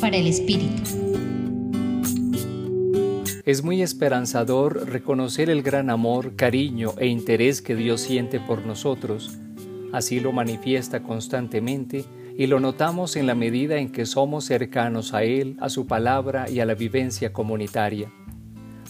Para el Espíritu. Es muy esperanzador reconocer el gran amor, cariño e interés que Dios siente por nosotros. Así lo manifiesta constantemente y lo notamos en la medida en que somos cercanos a Él, a su palabra y a la vivencia comunitaria.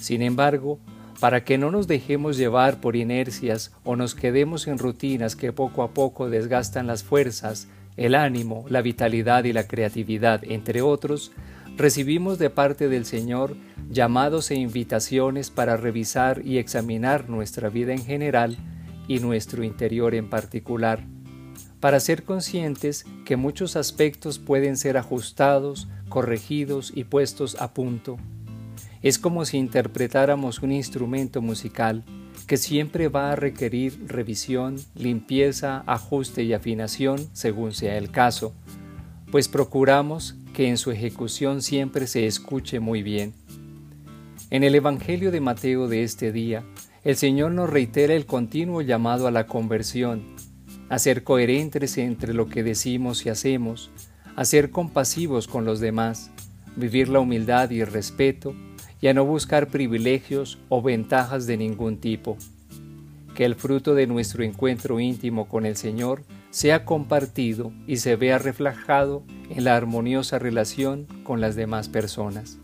Sin embargo, para que no nos dejemos llevar por inercias o nos quedemos en rutinas que poco a poco desgastan las fuerzas, el ánimo, la vitalidad y la creatividad, entre otros, recibimos de parte del Señor llamados e invitaciones para revisar y examinar nuestra vida en general y nuestro interior en particular, para ser conscientes que muchos aspectos pueden ser ajustados, corregidos y puestos a punto. Es como si interpretáramos un instrumento musical que siempre va a requerir revisión, limpieza, ajuste y afinación según sea el caso, pues procuramos que en su ejecución siempre se escuche muy bien. En el Evangelio de Mateo de este día, el Señor nos reitera el continuo llamado a la conversión, a ser coherentes entre lo que decimos y hacemos, a ser compasivos con los demás, vivir la humildad y el respeto, y a no buscar privilegios o ventajas de ningún tipo. Que el fruto de nuestro encuentro íntimo con el Señor sea compartido y se vea reflejado en la armoniosa relación con las demás personas.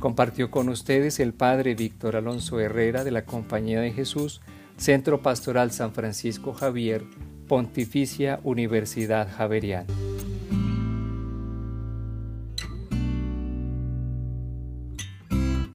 Compartió con ustedes el Padre Víctor Alonso Herrera de la Compañía de Jesús, Centro Pastoral San Francisco Javier, Pontificia Universidad Javeriana.